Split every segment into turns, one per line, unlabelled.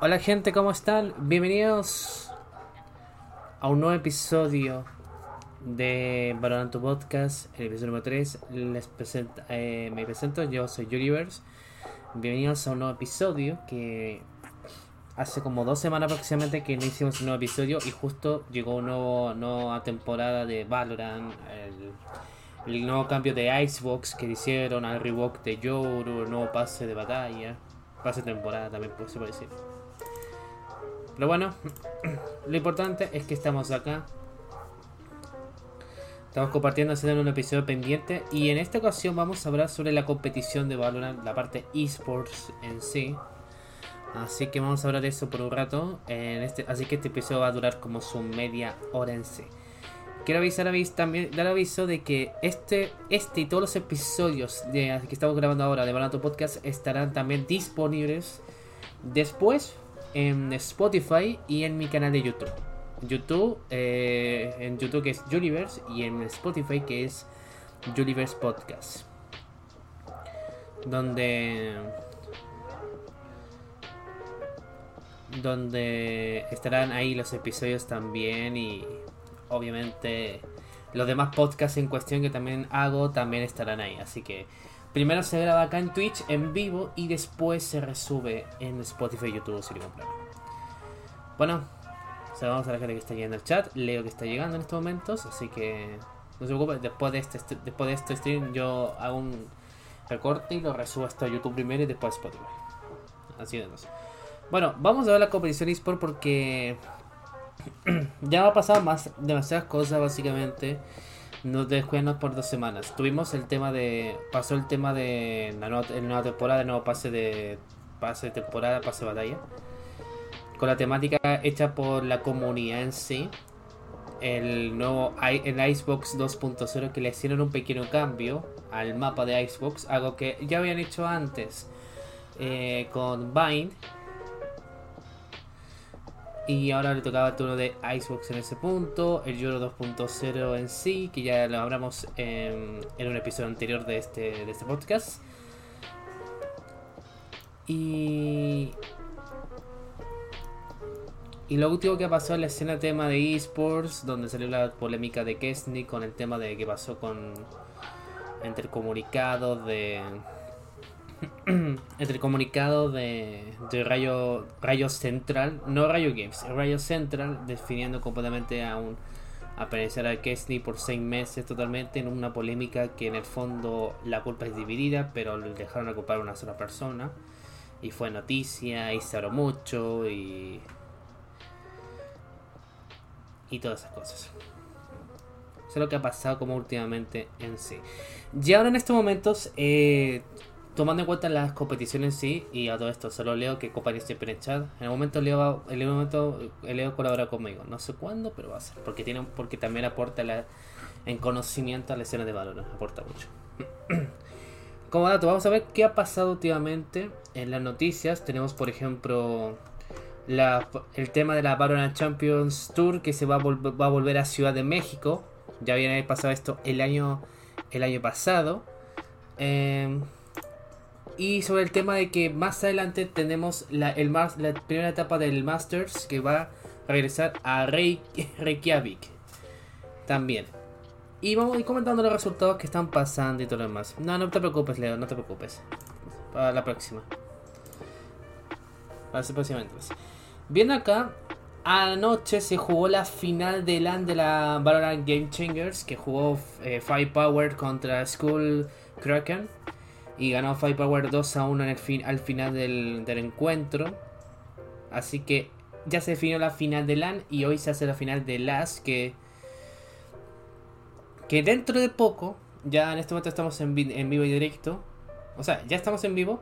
Hola gente, ¿cómo están? Bienvenidos a un nuevo episodio de Valorant Podcast, el episodio número 3. Les presento, eh, me presento, yo soy Universe. Bienvenidos a un nuevo episodio que hace como dos semanas aproximadamente que no hicimos un nuevo episodio y justo llegó una nueva temporada de Valorant, el, nuevo cambio de Icebox que hicieron, al rework de Yoru, el nuevo pase de batalla, pase de temporada también se puede decir. Pero bueno, lo importante es que estamos acá. Estamos compartiendo en un episodio pendiente y en esta ocasión vamos a hablar sobre la competición de Valorant, la parte esports en sí. Así que vamos a hablar de eso por un rato. En este, así que este episodio va a durar como su media hora en sí. Quiero avisar también, dar aviso de que este, este y todos los episodios de, que estamos grabando ahora de Valorant Podcast estarán también disponibles después en Spotify y en mi canal de YouTube. YouTube, eh, en YouTube que es Juliverse y en Spotify que es Juliverse Podcast. Donde donde estarán ahí los episodios también y obviamente los demás podcasts en cuestión que también hago también estarán ahí. Así que Primero se graba acá en Twitch en vivo y después se resube en Spotify y YouTube si lo Bueno, saludamos a la gente que está llegando al chat. Leo que está llegando en estos momentos, así que no se preocupe. Después de este, después de este stream yo hago un recorte y lo resubo hasta YouTube primero y después Spotify. Así de Bueno, vamos a ver la competición eSport porque ya va a pasar más demasiadas cosas básicamente no descuidemos por dos semanas. Tuvimos el tema de. Pasó el tema de la nueva, nueva temporada, el nuevo pase de. Pase de temporada, pase de batalla. Con la temática hecha por la comunidad en sí. El nuevo el Icebox 2.0 que le hicieron un pequeño cambio al mapa de Icebox. Algo que ya habían hecho antes eh, con Bind y ahora le tocaba el turno de Icebox en ese punto, el Euro 2.0 en sí, que ya lo hablamos en, un episodio anterior de este, de este podcast. Y. Y lo último que pasó en la escena tema de esports, donde salió la polémica de Kesney con el tema de qué pasó con. entre el comunicado de entre el comunicado de, Rayo, Rayo Central, no Rayo Games, Rayo Central, definiendo completamente a un aparecer a Kesney por seis meses totalmente en una polémica que en el fondo la culpa es dividida, pero le dejaron ocupar a una sola persona. Y fue noticia, y se habló mucho, y. Y todas esas cosas. Eso es lo que ha pasado como últimamente en sí. Y ahora en estos momentos, eh, tomando en cuenta las competiciones sí, y a todo esto, solo leo que compañía siempre en chat. En el momento Leo, en el momento Leo colabora conmigo. No sé cuándo, pero va a ser. Porque tiene porque también aporta en conocimiento a la escena de valor. Aporta mucho. Como dato, vamos a ver qué ha pasado últimamente en las noticias. Tenemos, por ejemplo, el tema de la Valorant Champions Tour que se va a, va a volver a Ciudad de México. Ya viene pasado esto el año, el año pasado. Eh, y sobre el tema de que más adelante tenemos la, el, la primera etapa del Masters que va a regresar a Reykjavik. También. Y vamos a ir comentando los resultados que están pasando y todo lo demás. No, no te preocupes, Leo, no te preocupes. Para la próxima. Para la próxima entonces. Bien acá, anoche se jugó la final de LAN de la Valorant Game Changers. Que jugó eh, Firepower contra School Kraken y ganó Firepower 2 a 1 en el fin, al final del, encuentro. Así que ya se definió la final de LAN y hoy se hace la final de LAS que, que dentro de poco, ya en este momento estamos en, en vivo y directo, o sea, ya estamos en vivo,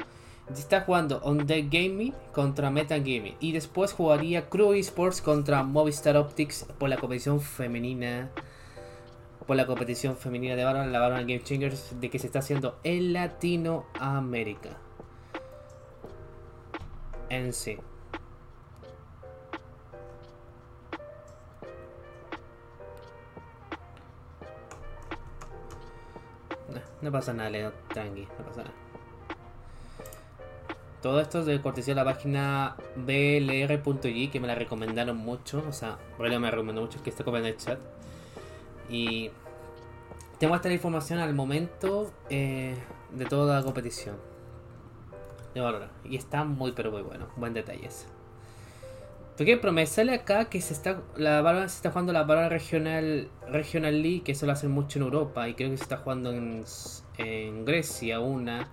está jugando On The Gaming contra Meta Gaming y después jugaría Crew Esports contra Movistar Optics por la competición femenina por la competición femenina de Valorant, la Valorant Game Changers, de que se está haciendo en Latinoamérica. En sí. No, pasa nada, Leo, tranqui, no pasa nada. todo esto es de cortesía de la página blr.g que me la recomendaron mucho. O sea, realmente me recomendó mucho que esté como en el chat. Y tengo esta información al momento eh, de toda la competición. De Valorant. Y está muy pero muy bueno. Buen detalle. Porque pero acá que se está la Valorant se está jugando la Valorant Regional Regional League, que eso lo hacen mucho en Europa y creo que se está jugando en, en Grecia una.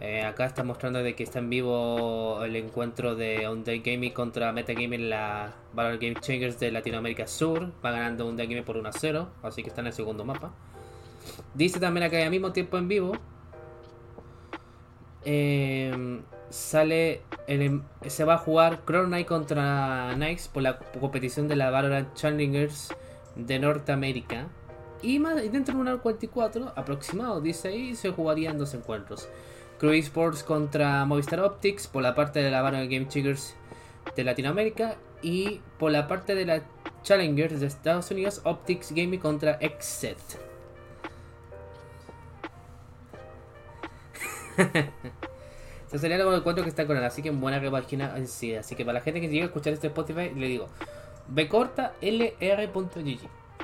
Eh, acá está mostrando de que está en vivo el encuentro de Day Gaming contra Metagaming, la Valorant Game Changers de Latinoamérica Sur. Va ganando Day Gaming por 1 a 0, así que está en el segundo mapa. Dice también acá al mismo tiempo en vivo. Eh, sale em, se va a jugar Crown Knight contra Knights por la competición de la Valorant Challengers de Norteamérica. Y más, dentro de un 44 aproximado, dice ahí, se jugarían dos encuentros. Crew Sports contra Movistar Optics por la parte de la Valorant Game Changers de Latinoamérica. Y por la parte de la Challengers de Estados Unidos, Optics Gaming contra Exet. Se sería el encuentro que está con él, así que en buena repagina en sí. Así que para la gente que llegue a escuchar este Spotify, le digo B corta.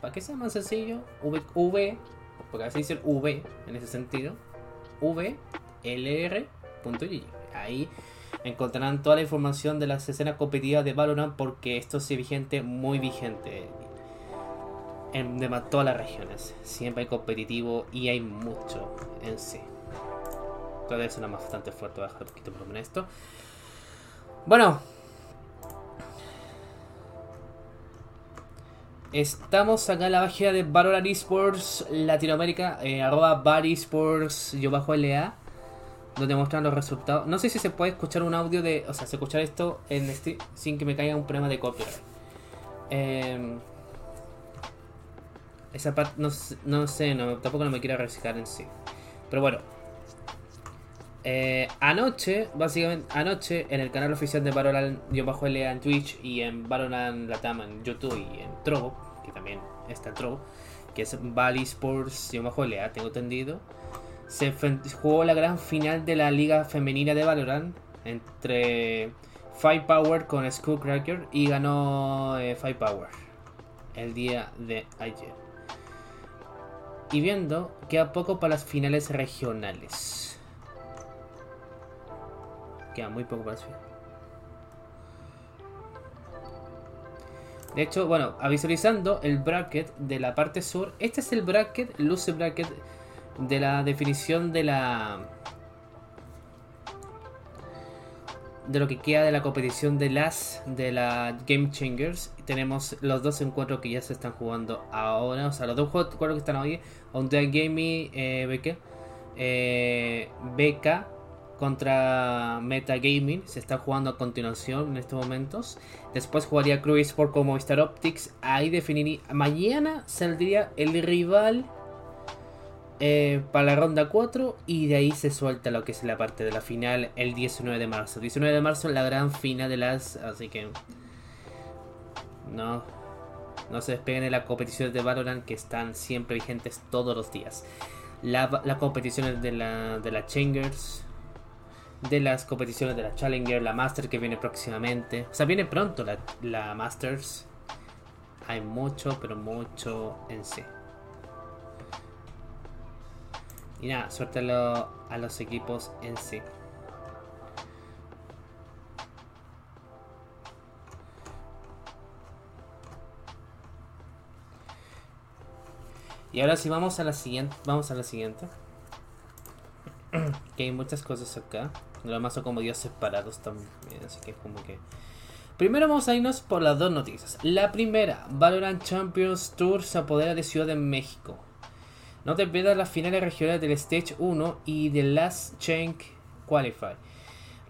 Para que sea más sencillo, V, v porque así dice el V en ese sentido, VLR.gg. Ahí encontrarán toda la información de las escenas competitivas de Valorant porque esto es vigente, muy vigente en de todas las regiones. Siempre hay competitivo y hay mucho en sí. Todavía más bastante fuerte, bajar un poquito por esto. Bueno. Estamos acá en la página de Valorant Esports Latinoamérica, eh, arroba Bar Esports, yo bajo LA, donde muestran los resultados. No sé si se puede escuchar un audio de, o sea, se escuchar esto en este, sin que me caiga un problema de copyright. Eh, esa parte, no, no sé, no, tampoco no me quiero arriesgar en sí. Pero bueno, eh, anoche, básicamente, anoche en el canal oficial de Valorant yo bajo en Twitch y en Valorant Latam en YouTube y en Trovo, que también está en Trovo, que es Bali Sports yo bajo LA, tengo entendido. Se jugó la gran final de la liga femenina de Valorant entre Firepower con Skullcracker y ganó eh, Firepower el día de ayer. Y viendo, que a poco para las finales regionales. Queda muy poco para subir. De hecho, bueno, visualizando el bracket de la parte sur, este es el bracket, luce bracket de la definición de la de lo que queda de la competición de las de la Game Changers. Tenemos los dos encuentros que ya se están jugando ahora, o sea, los dos encuentros que están hoy, On The Gaming eh, BK, eh, contra Metagaming. Se está jugando a continuación en estos momentos. Después jugaría Crew Sport como Star Optics. Ahí definiría. Mañana saldría el rival eh, para la ronda 4. Y de ahí se suelta lo que es la parte de la final el 19 de marzo. 19 de marzo la gran final de las. Así que. No. No se despeguen de las competiciones de Valorant que están siempre vigentes todos los días. Las competiciones de la, de la Changers de las competiciones de la Challenger, la Master que viene próximamente. O sea, viene pronto la, la Masters. Hay mucho, pero mucho en sí. Y nada, suerte a, los equipos en sí. Y ahora sí vamos a la siguiente. Vamos a la siguiente. que hay muchas cosas acá. Lo demás son como días separados también. Así que como que. Primero vamos a irnos por las dos noticias. La primera, Valorant Champions Tour se apodera de Ciudad de México. No te pierdas las finales regionales del Stage 1 y del Last Chain Qualify.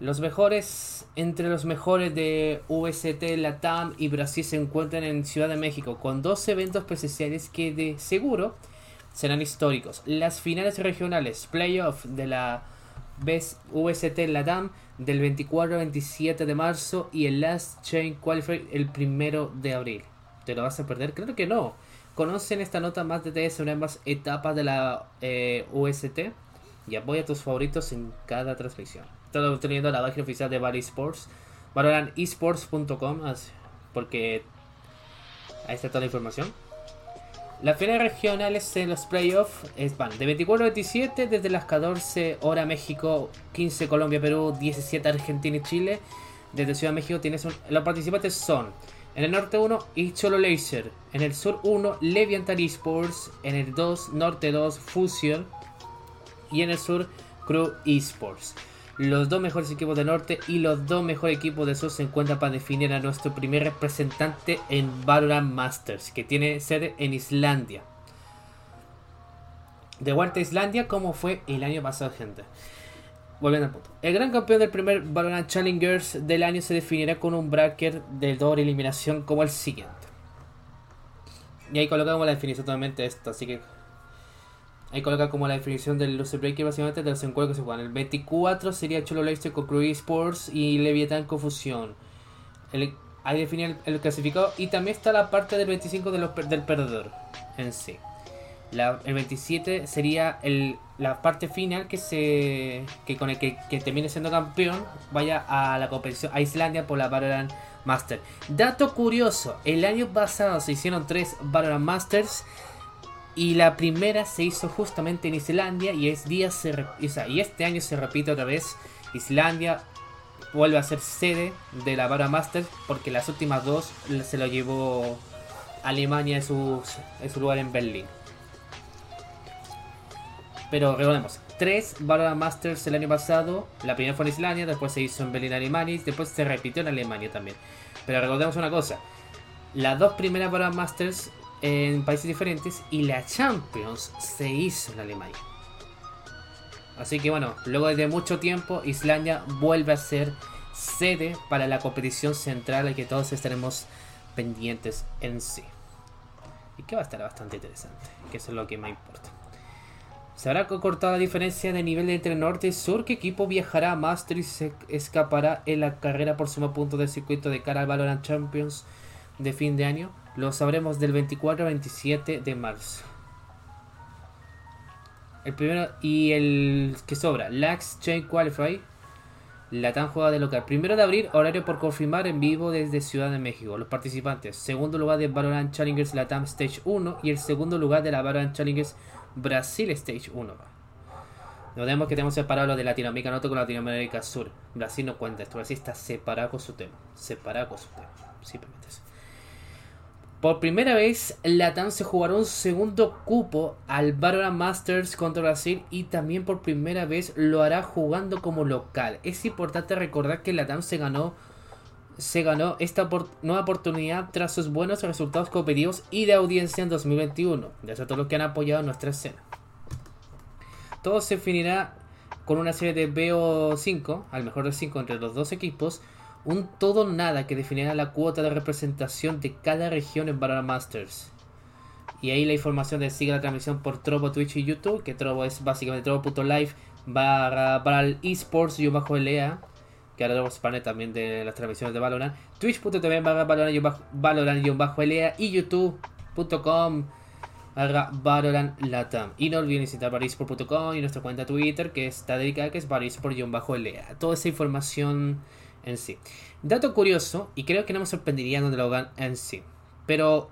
Los mejores, entre los mejores de VST, Latam y Brasil se encuentran en Ciudad de México con dos eventos presenciales que de seguro serán históricos. Las finales regionales, playoff de la VST Latam del 24 al 27 de marzo y el Last Chain Qualifier el 1 de abril. ¿Te lo vas a perder? Creo que no. Conocen esta nota más detalles sobre ambas etapas de la eh, UST y apoya a tus favoritos en cada transmisión. Estoy teniendo la página oficial de Valorant Esports, valorantesports.com, porque ahí está toda la información. Las finales regionales en los playoffs van de 24 a 27 desde las 14 horas México, 15 Colombia, Perú, 17 Argentina y Chile. Desde Ciudad de México tienes los participantes son en el norte 1 Cholo Laser, en el sur 1 Leviathan Esports, en el 2 norte 2 Fusion y en el sur Crew Esports. Los dos mejores equipos del norte y los dos mejores equipos del sur se encuentran para definir a nuestro primer representante en Valorant Masters, que tiene sede en Islandia. De vuelta a Islandia, como fue el año pasado, gente. Volviendo al punto. El gran campeón del primer Valorant Challengers del año se definirá con un bracket de doble eliminación como el siguiente. Y ahí colocamos la definición totalmente de esto, así que Ahí coloca como la definición del loser breaker básicamente de los encuentros que se juegan. El 24 sería Cholo Leicester con Crew Sports y Leviathan con Fusión. ahí definía el, clasificado y también está la parte del 25 de del perdedor en sí. el 27 sería el, la parte final que se que con el que, termine siendo campeón vaya a la competición a Islandia por la Valorant Master. Dato curioso, el año pasado se hicieron tres Valorant Masters y la primera se hizo justamente en Islandia y, es día y este año se repite otra vez. Islandia vuelve a ser sede de la Vara Masters porque las últimas dos se lo llevó Alemania en su, su lugar en Berlín. Pero recordemos, tres Vara Masters el año pasado. La primera fue en Islandia, después se hizo en Berlín, Alemania y después se repitió en Alemania también. Pero recordemos una cosa. Las dos primeras Vara Masters en países diferentes y la Champions se hizo en Alemania. Así que bueno, luego de mucho tiempo Islandia vuelve a ser sede para la competición central y que todos estaremos pendientes en sí. Y que va a estar bastante interesante, que eso es lo que más importa. Se habrá cortado la diferencia de nivel entre norte y sur. ¿Qué equipo viajará a Master y se escapará en la carrera por suma puntos del circuito de cara al Valorant Champions de fin de año? Lo sabremos del 24 al 27 de marzo. El primero y el que sobra, Lax Chain Qualify. La tan jugada de local. Primero de abril, horario por confirmar en vivo desde Ciudad de México. Los participantes. Segundo lugar de Valorant Challengers Latam Stage 1. Y el segundo lugar de la Valorant Challengers Brasil Stage 1. Notemos que tenemos separado lo de Latinoamérica Norte con Latinoamérica Sur. Brasil no cuenta esto. Brasil está separado con su tema. Separado con su tema. Simplemente eso. Por primera vez, Latam se jugará un segundo cupo al Valorant Masters contra Brasil y también por primera vez lo hará jugando como local. Es importante recordar que Latam se ganó se ganó esta nueva oportunidad tras sus buenos resultados competitivos y de audiencia en 2021. Gracias a todos los que han apoyado nuestra escena. Todo se definirá con una serie de BO5, al mejor de 5 entre los dos equipos, un todo nada que definirá la cuota de representación de cada región en Valorant Masters. Y ahí la información de sigue la transmisión por Trovo, Twitch y YouTube, que Trovo es básicamente trovo.live barra para el esports y bajo LEA, que ahora se también de las transmisiones de Valorant, twitch.tv barra Valorant y youtube.com barra Valorant Latam. Y no olviden visitar barisport.com y nuestra cuenta Twitter que está dedicada que es barisport-lea. Toda esa información en sí. Dato curioso, y creo que no me sorprendería donde lo hagan en sí. Pero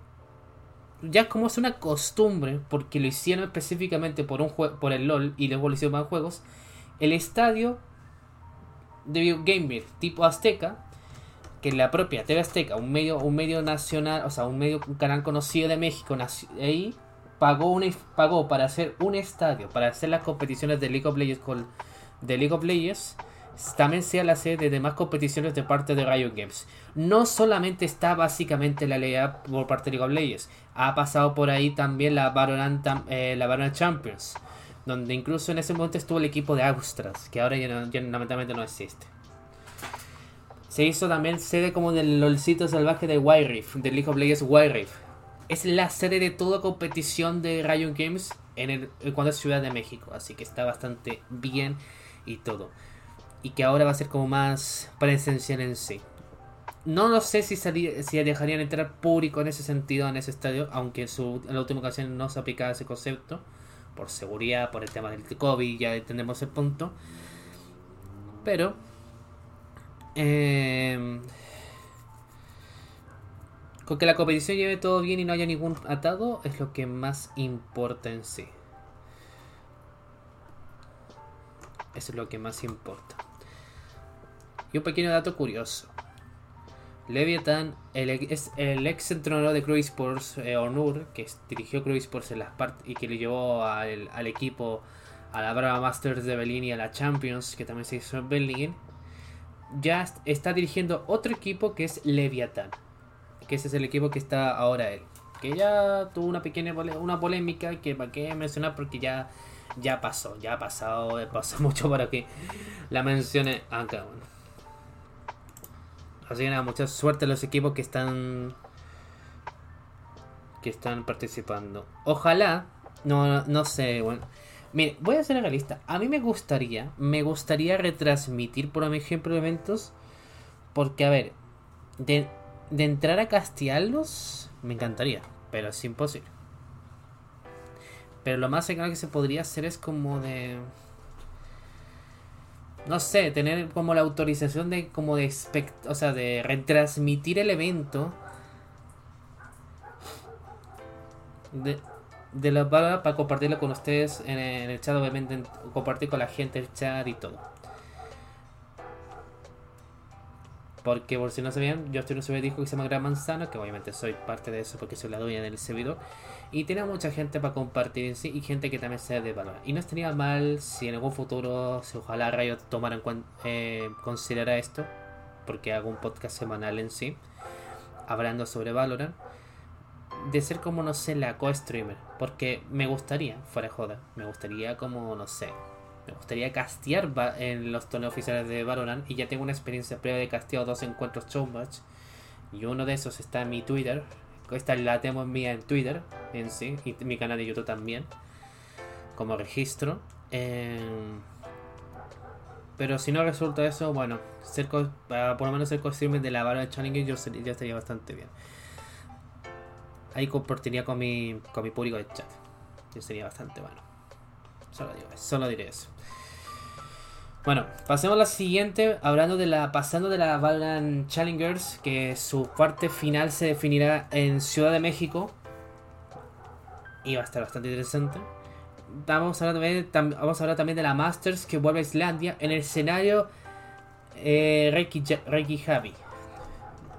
ya como es una costumbre, porque lo hicieron específicamente por, un por el LOL y luego lo hicieron para juegos, el estadio de Gamer tipo Azteca, que la propia TV Azteca, un medio, un medio nacional, o sea, un medio, un canal conocido de México, ahí pagó, pagó para hacer un estadio, para hacer las competiciones de League of Legends con, de League of Legends también sea la sede de demás competiciones de parte de Riot Games. No solamente está básicamente la ley por parte de League of Legends, ha pasado por ahí también la Valorant, eh, la Champions, donde incluso en ese momento estuvo el equipo de Austras, que ahora ya, lamentablemente no existe. Se hizo también sede como del LOLcito salvaje de Wild Rift, de League of Legends Wild. Es la sede de toda competición de Riot Games en el, cuando es Ciudad de México, así que está bastante bien y todo y que ahora va a ser como más presencial en sí. No lo sé si, si dejarían entrar público en ese sentido, en ese estadio, aunque en la última ocasión no se aplicaba ese concepto, por seguridad, por el tema del COVID, ya entendemos el punto. Pero... Eh, con que la competición lleve todo bien y no haya ningún atado es lo que más importa en sí. Eso es lo que más importa. Y un pequeño dato curioso. Leviathan el, es el ex entrenador de Crew Sports, eh, Onur, que dirigió Crew Sports en las y que le llevó al, equipo a la Brava Masters de Berlin y a la Champions, que también se hizo en Berlin, ya está dirigiendo otro equipo que es Leviathan que ese es el equipo que está ahora él. Que ya tuvo una pequeña una polémica que para qué mencionar porque ya, ya pasó, ya ha pasado, pasó mucho para que la mencione acá. Bueno. Así que nada, mucha suerte a los equipos que están que están participando. Ojalá, no, no sé, bueno. Mire, voy a ser realista. A mí me gustaría, me gustaría retransmitir, por ejemplo, eventos. Porque, a ver, de, de entrar a castearlos, me encantaría, pero es imposible. Pero lo más cercano que se podría hacer es como de. No sé, tener como la autorización de como de o sea, de retransmitir el evento. De, de la para compartirlo con ustedes en el chat, obviamente compartir con la gente el chat y todo. Porque por si no sabían, yo estoy en un servidor que se llama Gran Manzana, que obviamente soy parte de eso porque soy la dueña del servidor. Y tiene mucha gente para compartir en sí y gente que también sea de valor. Y no estaría mal si en algún futuro, si ojalá Rayo tomara en cuenta, eh, esto, porque hago un podcast semanal en sí, hablando sobre Valorant, de ser como, no sé, la co-streamer. Porque me gustaría, fuera joda, me gustaría como, no sé, me gustaría castear en los torneos oficiales de Valorant y ya tengo una experiencia previa de casteado dos encuentros showmatch y uno de esos está en mi Twitter. Esta la tengo mía en Twitter en sí y mi canal de YouTube también como registro. Em, pero si no resulta eso bueno ser por lo menos ser streamer de la Valorant Challenger yo ya estaría bastante bien. Ahí compartiría con mi con mi público de chat. Yo sería bastante bueno solo, diré eso bueno, pasemos a la siguiente, hablando de la, pasando de la Valorant Challengers, que su parte final se definirá en Ciudad de México. Y va a estar bastante interesante. Vamos a hablar también, vamos a hablar también de la Masters que vuelve a Islandia en el escenario eh, Reiki, Reiki Javi.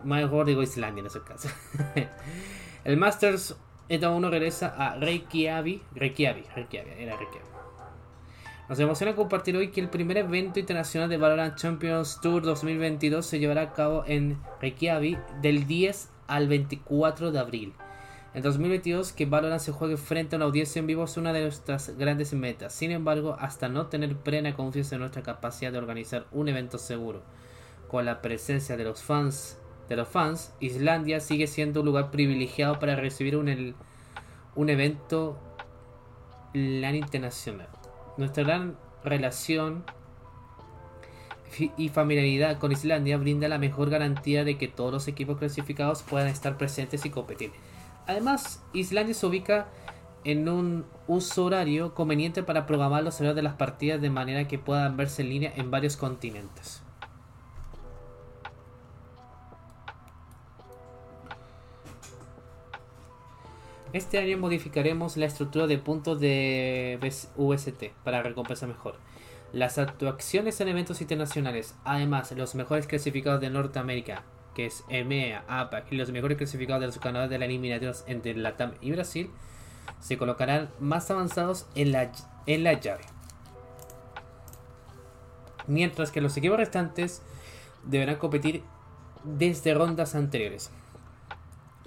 Mejor digo Islandia en ese caso. el Masters, entonces uno regresa a Reykjavik. Reykjavik, Reykjavik, era Reykjavik. Nos emociona compartir hoy que el primer evento internacional de Valorant Champions Tour 2022 se llevará a cabo en Reykjavik del 10 al 24 de abril. En 2022 que Valorant se juegue frente a una audiencia en vivo es una de nuestras grandes metas. Sin embargo, hasta no tener plena confianza en nuestra capacidad de organizar un evento seguro con la presencia de los fans, de los fans, Islandia sigue siendo un lugar privilegiado para recibir un, un evento LAN internacional. Nuestra gran relación y familiaridad con Islandia brinda la mejor garantía de que todos los equipos clasificados puedan estar presentes y competir. Además, Islandia se ubica en un uso horario conveniente para programar los horarios de las partidas de manera que puedan verse en línea en varios continentes. Este año modificaremos la estructura de puntos de UST para recompensar mejor. Las actuaciones en eventos internacionales, además los mejores clasificados de Norteamérica, que es EMEA, APAC, y los mejores clasificados de los canales de la eliminación entre Latam y Brasil, se colocarán más avanzados en la, en la llave. Mientras que los equipos restantes deberán competir desde rondas anteriores.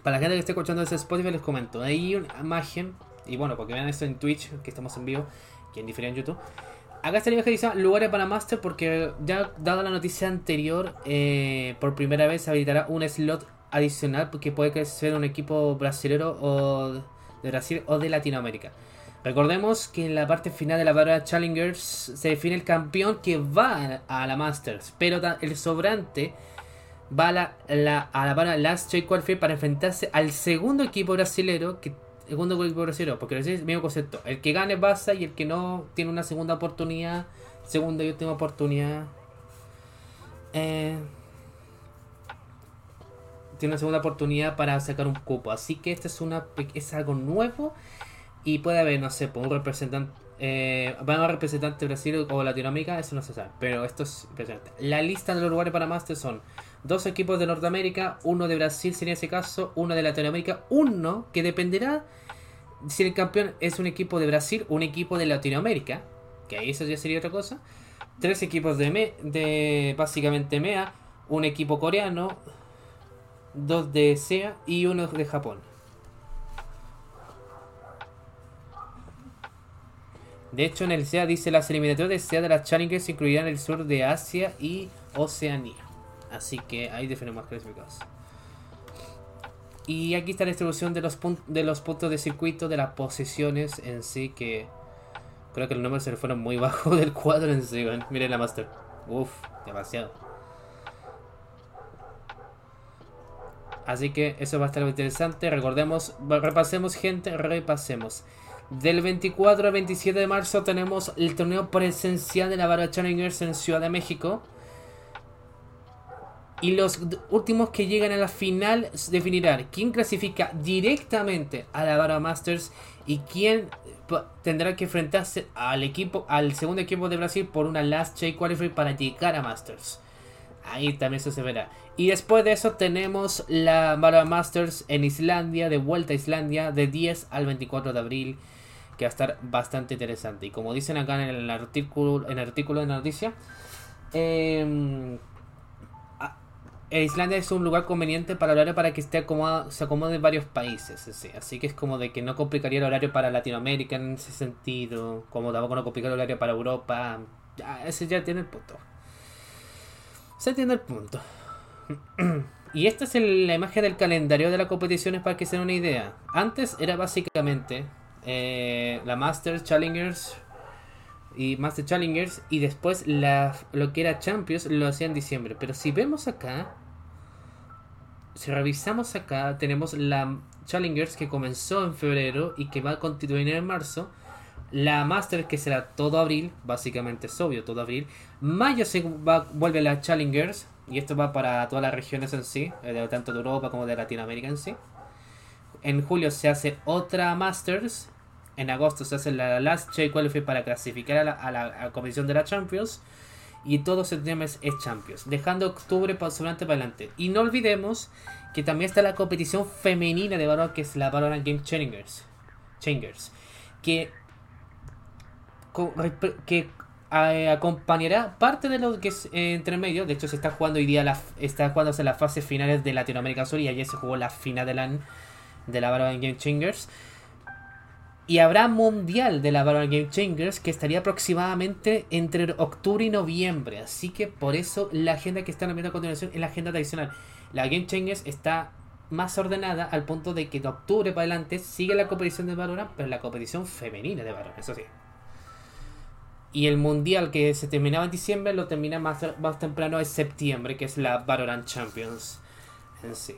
Para la gente que esté escuchando ese Spotify les comento. Hay una imagen, y bueno, porque vean esto en Twitch, que estamos en vivo, que en en YouTube. Acá está la imagen que dice lugares para Master porque ya dado la noticia anterior, eh, por primera vez se habilitará un slot adicional porque puede ser un equipo brasilero o de Brasil o de Latinoamérica. Recordemos que en la parte final de la barra Challengers se define el campeón que va a la Masters, pero el sobrante va a la, a la para Last para enfrentarse al segundo equipo brasilero, que segundo equipo brasilero, porque es el mismo concepto. El que gane pasa y el que no tiene una segunda oportunidad, segunda y última oportunidad eh, tiene una segunda oportunidad para sacar un cupo. Así que esto es, una, es algo nuevo y puede haber, no sé, un representante. Eh, van a representantes de Brasil o Latinoamérica, eso no se sabe, pero esto es impresionante. La lista de los lugares para Masters son dos equipos de Norteamérica, uno de Brasil sería ese caso, uno de Latinoamérica, uno que dependerá si el campeón es un equipo de Brasil un equipo de Latinoamérica, que ahí eso ya sería otra cosa. Tres equipos de, me, básicamente MEA, un equipo coreano, dos de SEA y uno de Japón. De hecho, en el SEA dice las eliminatorias de SEA de las Challengers incluirán el sur de Asia y Oceanía. Así que hay diferentes clasificados. Y aquí está la distribución de los, de los puntos de circuito, de las posiciones en sí, que creo que los números se le fueron muy bajo del cuadro en sí. Miren la Master. Uf, demasiado. Así que eso va a estar muy interesante. Recordemos, repasemos gente, repasemos. Del 24 al 27 de marzo tenemos el torneo presencial de la Barra Challengers en Ciudad de México. Y los últimos que llegan a la final definirán quién clasifica directamente a la Barra Masters y quién tendrá que enfrentarse al equipo, al segundo equipo de Brasil por una Last J Qualifier para llegar a Masters. Ahí también eso se verá. Y después de eso tenemos la Barra Masters en Islandia, de vuelta a Islandia, de 10 al 24 de abril que va a estar bastante interesante. Y como dicen acá en el artículo, en el artículo de la noticia, eh, Islandia es un lugar conveniente para el horario para que esté acomodado, se acomode en varios países. Así que es como de que no complicaría el horario para Latinoamérica en ese sentido, como tampoco no complicaría el horario para Europa. Ya, ese ya tiene el punto. Se entiende el punto. y esta es la imagen del calendario de las competiciones para que se den una idea. Antes era básicamente eh, la Master Challengers y Master Challengers y después lo que era Champions lo hacía en diciembre. Pero si vemos acá, si revisamos acá, tenemos la Challengers que comenzó en febrero y que va a continuar en marzo. La Master que será todo abril, básicamente es obvio, todo abril. Mayo se va, vuelve la Challengers y esto va para todas las regiones en sí, eh, tanto de Europa como de Latinoamérica en sí. En julio se hace otra Masters en agosto se hace la Last J Qualifier para clasificar a la, a la, competición de la Champions. Y todo septiembre es Champions. Dejando octubre para adelante. Y no olvidemos que también está la competición femenina de Valorant, que es la Valorant Game Changers. Changers. Que, que acompañará parte de lo que es eh, entre medio. De hecho, se está jugando hoy día, la, está jugándose las fases finales de Latinoamérica Sur y ayer se jugó la final de la, de la Valorant Game Changers. Y habrá mundial de la Valorant Game Changers que estaría aproximadamente entre octubre y noviembre. Así que por eso la agenda que están viendo a continuación es la agenda tradicional. La Game Changers está más ordenada al punto de que de octubre para adelante sigue la competición de Valorant, pero la competición femenina de Valorant, eso sí. Y el mundial que se terminaba en diciembre lo termina más, temprano en septiembre, que es la Valorant Champions en sí.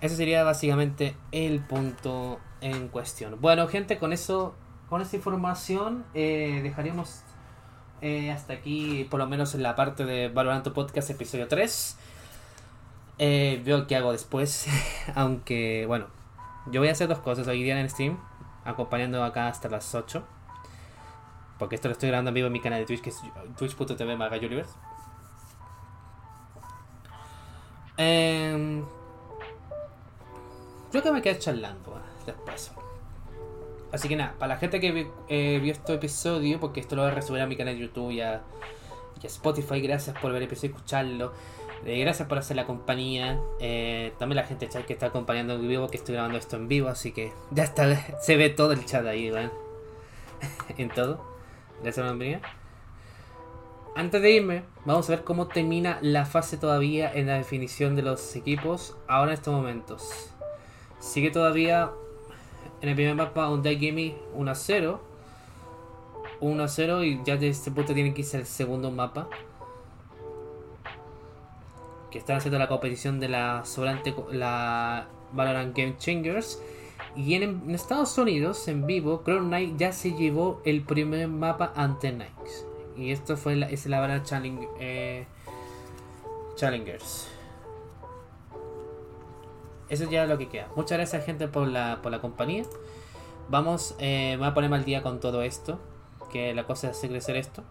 Ese sería básicamente el punto en cuestión. Bueno, gente, con eso, con esa información, eh, dejaríamos eh, hasta aquí, por lo menos en la parte de Valorant Podcast, episodio 3. Eh, veo qué hago después. Aunque, bueno, yo voy a hacer dos cosas hoy día en Steam, acompañando acá hasta las 8. Porque esto lo estoy grabando en vivo en mi canal de Twitch, que es twitch.tv. Eh, Creo que me quedé charlando eh, después. Así que nada, para la gente que eh, vio este episodio, porque esto lo voy a resubir a mi canal de YouTube y a, Spotify, gracias por ver el episodio y escucharlo. Eh, gracias por hacer la compañía. también la gente chat que está acompañando en vivo, que estoy grabando esto en vivo, así que ya está, se ve todo el chat ahí, ¿verdad? en todo. Gracias, bienvenida. Antes de irme, vamos a ver cómo termina la fase todavía en la definición de los equipos ahora en estos momentos. Sigue todavía en el primer mapa un Gimme 1 a 0. 1 a 0 y ya de este punto tiene que irse el segundo mapa. Que están haciendo la competición de la sobrante la Valorant Game Changers. Y en, Estados Unidos, en vivo, Crown Knight ya se llevó el primer mapa ante Nike. Y esto fue la, es la Valorant Challenge, eh, Challengers. Eso ya es lo que queda. Muchas gracias gente por la, por la compañía. Vamos, eh, voy a ponerme al día con todo esto. Que la cosa es hacer crecer esto.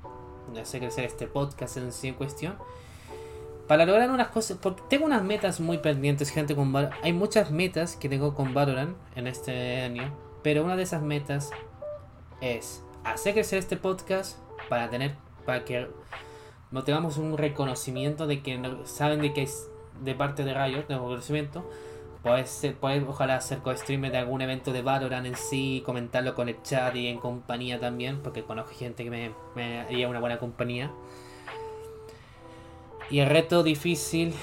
Hacer crecer este podcast en sí en cuestión. Para lograr unas cosas. Porque tengo unas metas muy pendientes, gente. con. Hay muchas metas que tengo con Valorant en este año. Pero una de esas metas es hacer crecer este podcast para tener. Para que no tengamos un reconocimiento de que saben de que es de parte de Riot, de reconocimiento Puedes, ser, puedes ojalá hacer co-streamer de algún evento de Valorant en sí, comentarlo con el chat y en compañía también, porque conozco gente que me, me haría una buena compañía. Y el reto difícil,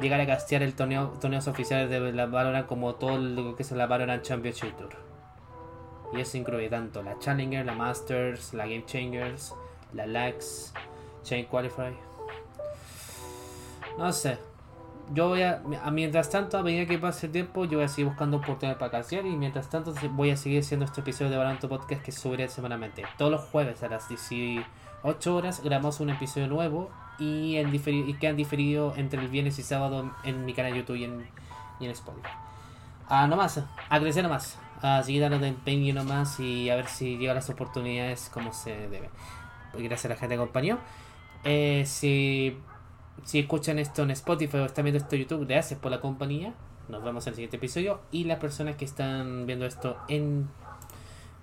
llegar a castear el torneo, torneos oficiales de la Valorant como todo lo que es la Valorant Championship Tour. Y eso incluye tanto la Challenger, la Masters, la Game Changers, la Lax, Chain Qualify. No sé, yo voy a, mientras tanto, a medida que pase el tiempo, yo voy a seguir buscando oportunidades para casear y mientras tanto voy a seguir haciendo este episodio de Balanto Podcast que subiré semanalmente. Todos los jueves a las 18 horas grabamos un episodio nuevo y, en y quedan diferido entre el viernes y sábado en mi canal de YouTube y en, y en Spotify. Ah, nomás, a crecer nomás, a seguir dando empeño nomás y a ver si llegan las oportunidades como se debe. Gracias a la gente que acompañó. Eh, si si escuchan esto en Spotify o están viendo esto en YouTube, gracias por la compañía. Nos vemos en el siguiente episodio. Y las personas que están viendo esto en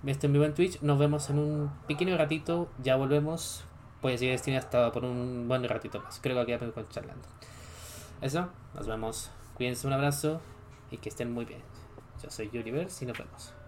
esto en vivo en Twitch, nos vemos en un pequeño ratito. Ya volvemos. Puede seguir Destiny hasta por un buen ratito más. Creo que voy a charlando. Eso, nos vemos. Cuídense un abrazo y que estén muy bien. Yo soy Universe y nos vemos.